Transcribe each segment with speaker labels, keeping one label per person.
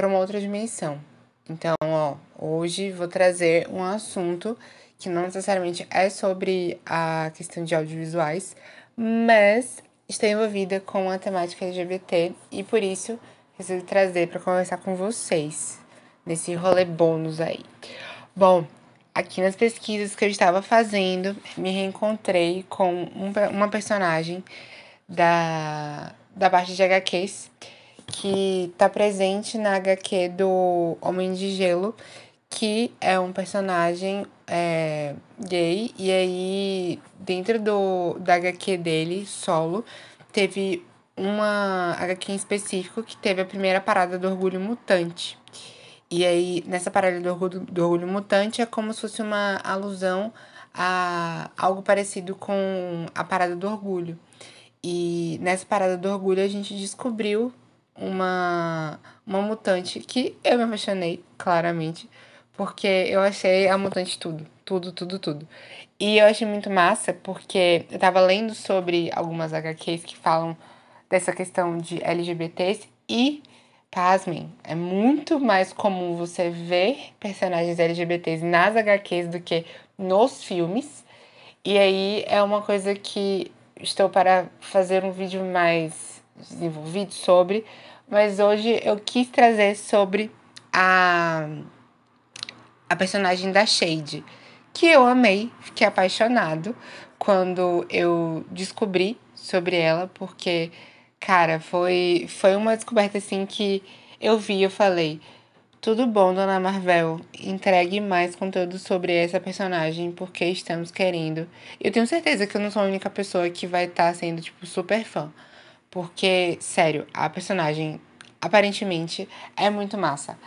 Speaker 1: para uma outra dimensão. Então, ó, hoje vou trazer um assunto que não necessariamente é sobre a questão de audiovisuais, mas está envolvida com a temática LGBT e por isso resolvi trazer para conversar com vocês nesse rolê bônus aí. Bom, aqui nas pesquisas que eu estava fazendo, me reencontrei com um, uma personagem da, da parte de HQs que está presente na HQ do Homem de Gelo, que é um personagem é, gay, e aí dentro do, da HQ dele, solo, teve uma HQ em específico que teve a primeira parada do Orgulho Mutante. E aí, nessa parada do Orgulho, do Orgulho Mutante, é como se fosse uma alusão a algo parecido com a parada do Orgulho. E nessa parada do Orgulho, a gente descobriu uma, uma mutante que eu me apaixonei, claramente, porque eu achei a mutante tudo, tudo, tudo, tudo. E eu achei muito massa porque eu tava lendo sobre algumas HQs que falam dessa questão de LGBTs e, pasmem, é muito mais comum você ver personagens LGBTs nas HQs do que nos filmes. E aí é uma coisa que estou para fazer um vídeo mais desenvolvido sobre, mas hoje eu quis trazer sobre a a personagem da Shade, que eu amei, fiquei apaixonado quando eu descobri sobre ela, porque, cara, foi, foi uma descoberta assim que eu vi, eu falei, tudo bom, dona Marvel, entregue mais conteúdo sobre essa personagem, porque estamos querendo. Eu tenho certeza que eu não sou a única pessoa que vai estar tá sendo, tipo, super fã. Porque, sério, a personagem aparentemente é muito massa.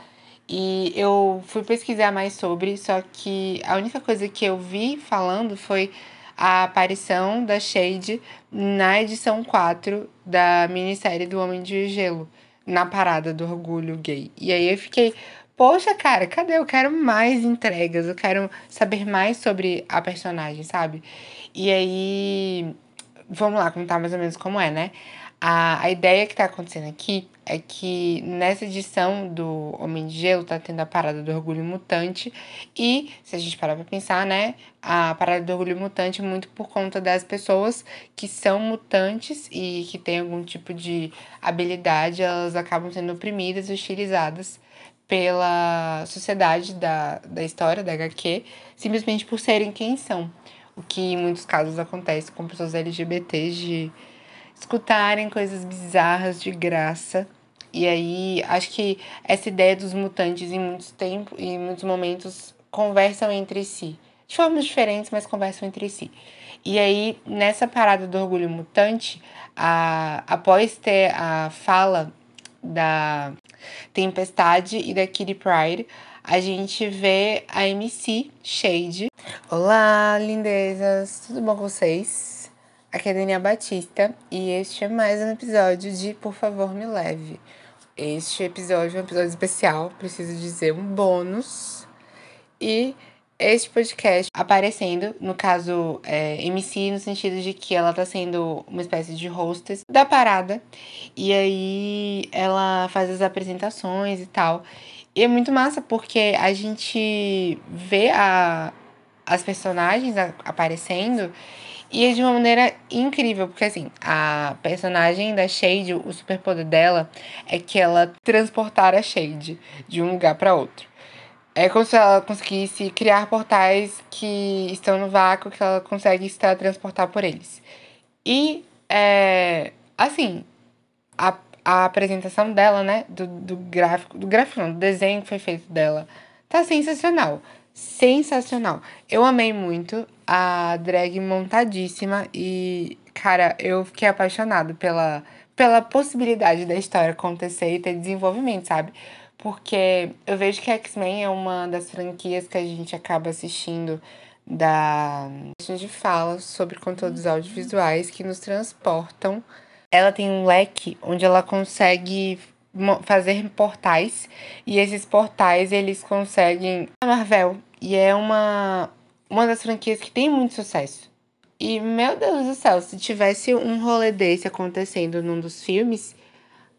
Speaker 1: E eu fui pesquisar mais sobre, só que a única coisa que eu vi falando foi a aparição da Shade na edição 4 da minissérie do Homem de Gelo, na parada do orgulho gay. E aí eu fiquei, poxa, cara, cadê? Eu quero mais entregas, eu quero saber mais sobre a personagem, sabe? E aí, vamos lá contar mais ou menos como é, né? A, a ideia que tá acontecendo aqui é que nessa edição do Homem de Gelo tá tendo a parada do Orgulho Mutante e, se a gente parar pra pensar, né, a parada do Orgulho Mutante é muito por conta das pessoas que são mutantes e que têm algum tipo de habilidade, elas acabam sendo oprimidas e hostilizadas pela sociedade da, da história da HQ, simplesmente por serem quem são. O que em muitos casos acontece com pessoas LGBTs de escutarem coisas bizarras de graça. E aí, acho que essa ideia dos mutantes em muitos tempos, em muitos momentos conversam entre si. De formas diferentes, mas conversam entre si. E aí, nessa parada do orgulho mutante, a, após ter a fala da Tempestade e da Kitty Pride, a gente vê a MC Shade. Olá, lindezas! Tudo bom com vocês? Aqui a Daniela Batista e este é mais um episódio de Por Favor Me Leve. Este episódio é um episódio especial, preciso dizer, um bônus. E este podcast aparecendo, no caso, é, MC, no sentido de que ela tá sendo uma espécie de hostess da parada. E aí ela faz as apresentações e tal. E é muito massa porque a gente vê a, as personagens aparecendo e é de uma maneira incrível, porque assim, a personagem da Shade, o superpoder dela é que ela transportar a Shade de um lugar para outro. É como se ela conseguisse criar portais que estão no vácuo, que ela consegue se transportar por eles. E, é, assim, a, a apresentação dela, né, do, do gráfico, do gráfico não, do desenho que foi feito dela, tá sensacional sensacional. Eu amei muito a drag montadíssima e, cara, eu fiquei apaixonado pela, pela possibilidade da história acontecer e ter desenvolvimento, sabe? Porque eu vejo que X-Men é uma das franquias que a gente acaba assistindo da a gente fala sobre conteúdos audiovisuais que nos transportam. Ela tem um leque onde ela consegue fazer portais e esses portais eles conseguem a Marvel e é uma uma das franquias que tem muito sucesso. E meu Deus do céu, se tivesse um rolê desse acontecendo num dos filmes,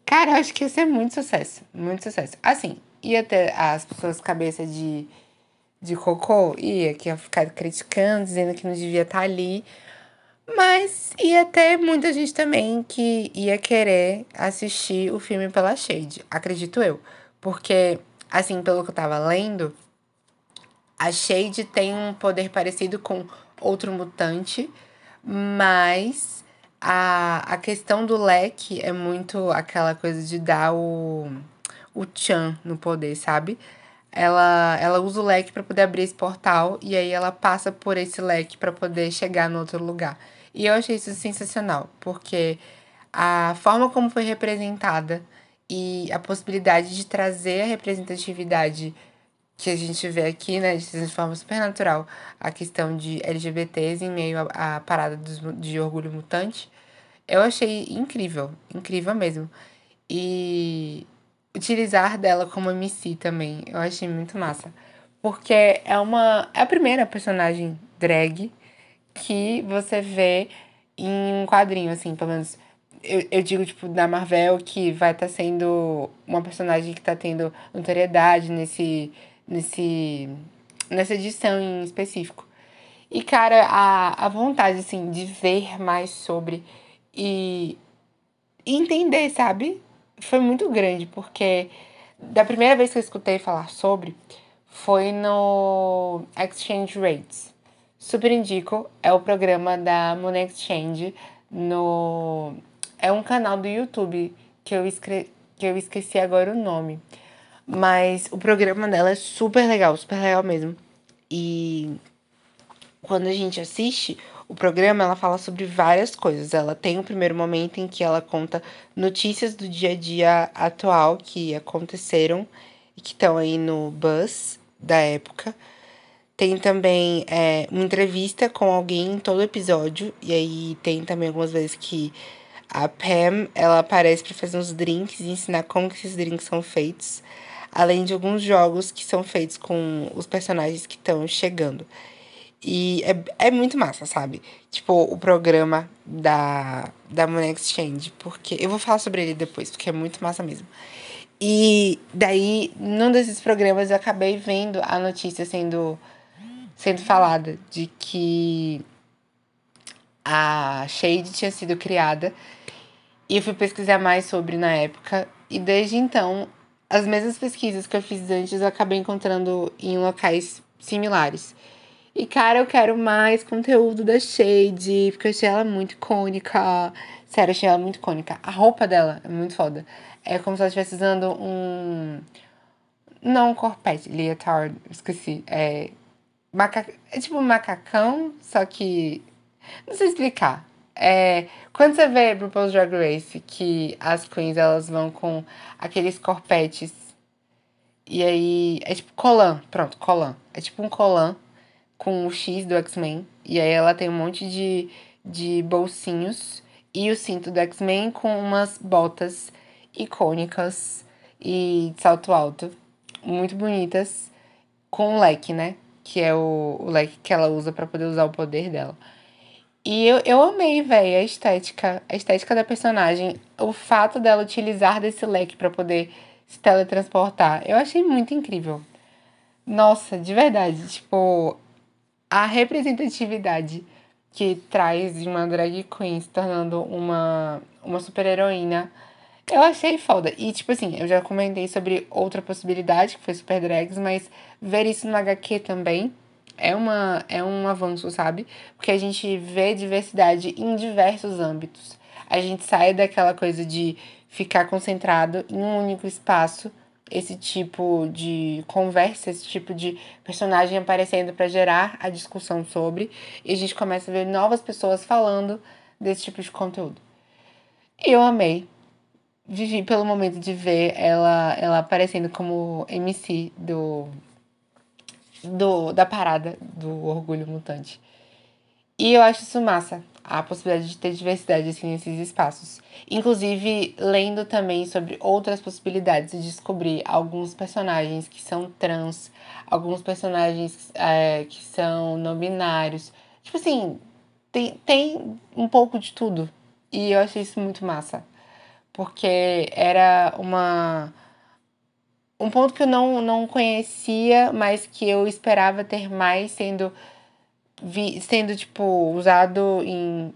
Speaker 1: Cara, eu acho que ia ser muito sucesso. Muito sucesso. Assim, ia ter as pessoas cabeça de, de cocô, ia, que ia ficar criticando, dizendo que não devia estar tá ali. Mas ia ter muita gente também que ia querer assistir o filme pela Shade, acredito eu. Porque, assim, pelo que eu tava lendo, a Shade tem um poder parecido com outro mutante, mas a, a questão do leque é muito aquela coisa de dar o, o Chan no poder, sabe? Ela, ela usa o leque para poder abrir esse portal e aí ela passa por esse leque para poder chegar no outro lugar. E eu achei isso sensacional, porque a forma como foi representada e a possibilidade de trazer a representatividade que a gente vê aqui, né, de forma super natural, a questão de LGBTs em meio à, parada dos, de orgulho mutante, eu achei incrível, incrível mesmo. E utilizar dela como MC também, eu achei muito massa. Porque é uma. É a primeira personagem drag que você vê em um quadrinho, assim, pelo menos. Eu, eu digo, tipo, da Marvel, que vai estar tá sendo uma personagem que tá tendo notoriedade nesse, nesse, nessa edição em específico. E, cara, a, a vontade, assim, de ver mais sobre e entender, sabe? Foi muito grande, porque da primeira vez que eu escutei falar sobre foi no Exchange Rates Super indico, é o programa da Money Exchange no é um canal do YouTube que eu escre... que eu esqueci agora o nome. Mas o programa dela é super legal, super legal mesmo. E quando a gente assiste o programa, ela fala sobre várias coisas. Ela tem o primeiro momento em que ela conta notícias do dia a dia atual que aconteceram e que estão aí no bus da época. Tem também é, uma entrevista com alguém em todo episódio. E aí tem também algumas vezes que a Pam ela aparece para fazer uns drinks e ensinar como que esses drinks são feitos. Além de alguns jogos que são feitos com os personagens que estão chegando. E é, é muito massa, sabe? Tipo, o programa da, da Money Exchange. Porque eu vou falar sobre ele depois, porque é muito massa mesmo. E daí, num desses programas, eu acabei vendo a notícia sendo sendo falada de que a Shade tinha sido criada. E eu fui pesquisar mais sobre na época. E desde então, as mesmas pesquisas que eu fiz antes eu acabei encontrando em locais similares. E, cara, eu quero mais conteúdo da Shade, porque eu achei ela muito icônica. Sério, achei ela muito icônica. A roupa dela é muito foda. É como se ela estivesse usando um. Não um corpete, leotard, esqueci. É Maca... É tipo um macacão, só que. Não sei explicar. É, quando você vê RuPaul's Drag Race que as queens elas vão com aqueles corpetes e aí é tipo colan, pronto, colan. É tipo um colan com o X do X-Men e aí ela tem um monte de, de bolsinhos e o cinto do X-Men com umas botas icônicas e de salto alto, muito bonitas, com leque, né? Que é o, o leque que ela usa para poder usar o poder dela. E eu, eu amei, velho, a estética, a estética da personagem, o fato dela utilizar desse leque para poder se teletransportar. Eu achei muito incrível. Nossa, de verdade, tipo, a representatividade que traz de uma drag queen se tornando uma, uma super heroína eu achei foda. E, tipo assim, eu já comentei sobre outra possibilidade, que foi Super Drags, mas ver isso no HQ também é, uma, é um avanço, sabe? Porque a gente vê diversidade em diversos âmbitos. A gente sai daquela coisa de ficar concentrado em um único espaço, esse tipo de conversa, esse tipo de personagem aparecendo para gerar a discussão sobre, e a gente começa a ver novas pessoas falando desse tipo de conteúdo. Eu amei, vivi pelo momento de ver ela, ela aparecendo como MC do, do da parada do Orgulho Mutante. E eu acho isso massa, a possibilidade de ter diversidade assim, nesses espaços. Inclusive, lendo também sobre outras possibilidades de descobrir alguns personagens que são trans, alguns personagens é, que são não binários. Tipo assim, tem, tem um pouco de tudo. E eu achei isso muito massa porque era uma um ponto que eu não, não conhecia, mas que eu esperava ter mais sendo vi, sendo tipo usado em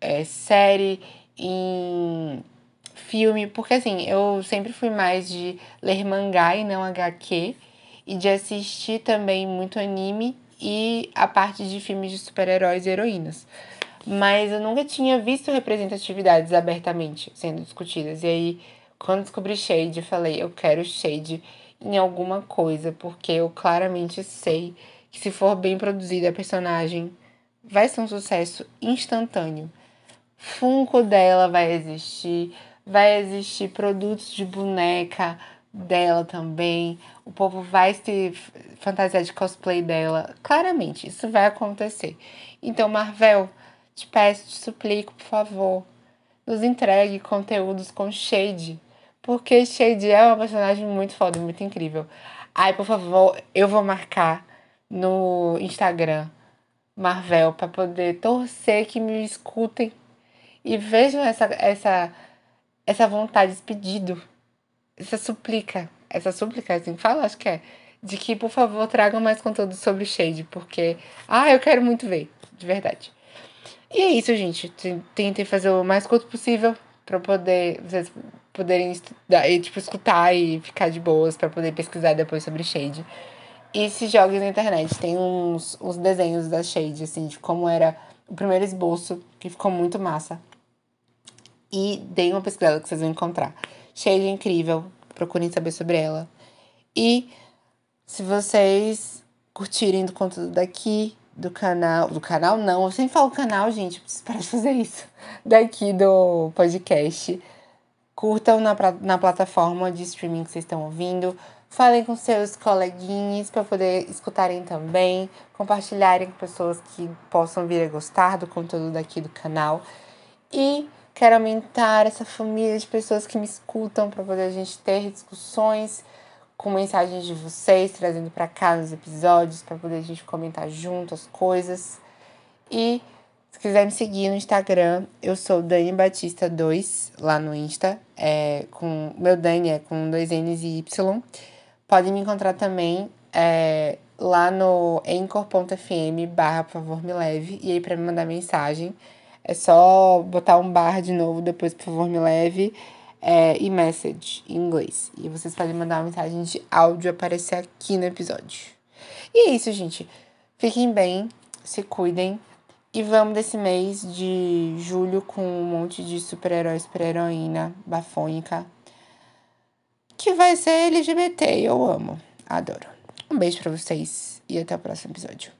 Speaker 1: é, série, em filme, porque assim, eu sempre fui mais de ler mangá e não HQ, e de assistir também muito anime e a parte de filmes de super-heróis e heroínas. Mas eu nunca tinha visto representatividades abertamente sendo discutidas. E aí, quando descobri Shade, falei, eu quero Shade em alguma coisa, porque eu claramente sei que se for bem produzida a personagem, vai ser um sucesso instantâneo. Funko dela vai existir, vai existir produtos de boneca dela também. O povo vai se fantasiar de cosplay dela. Claramente, isso vai acontecer. Então, Marvel, te peço, te suplico, por favor, nos entregue conteúdos com Shade. Porque Shade é uma personagem muito foda, muito incrível. Ai, por favor, eu vou marcar no Instagram Marvel para poder torcer que me escutem e vejam essa, essa, essa vontade, esse pedido, essa suplica, essa súplica, assim, fala, acho que é, de que, por favor, tragam mais conteúdo sobre Shade, porque, ah, eu quero muito ver, de verdade. E é isso, gente. Tentem fazer o mais curto possível para poder vocês poderem estudar, e, tipo, escutar e ficar de boas para poder pesquisar depois sobre Shade. E se joguem na internet, tem uns, uns desenhos da Shade, assim, de como era o primeiro esboço, que ficou muito massa e deem uma pesquisada que vocês vão encontrar. Cheia de incrível, procurem saber sobre ela. E se vocês curtirem do conteúdo daqui, do canal. Do canal não, eu sempre falo canal, gente, preciso parar de fazer isso. Daqui do podcast. Curtam na, na plataforma de streaming que vocês estão ouvindo. Falem com seus coleguinhas para poder escutarem também. Compartilharem com pessoas que possam vir a gostar do conteúdo daqui do canal. E Quero aumentar essa família de pessoas que me escutam para poder a gente ter discussões com mensagens de vocês, trazendo para cá nos episódios, para poder a gente comentar junto as coisas. E se quiser me seguir no Instagram, eu sou Dani Batista 2, lá no Insta. É, com, meu Dani é com dois N's e Y. Podem me encontrar também é, lá no anchor.fm barra por favor me leve. E aí para me mandar mensagem. É só botar um bar de novo, depois, por favor, me leve. É, e message em inglês. E vocês podem mandar uma mensagem de áudio aparecer aqui no episódio. E é isso, gente. Fiquem bem, se cuidem. E vamos desse mês de julho com um monte de super-herói, super-heroína bafônica. Que vai ser LGBT. Eu amo. Adoro. Um beijo para vocês e até o próximo episódio.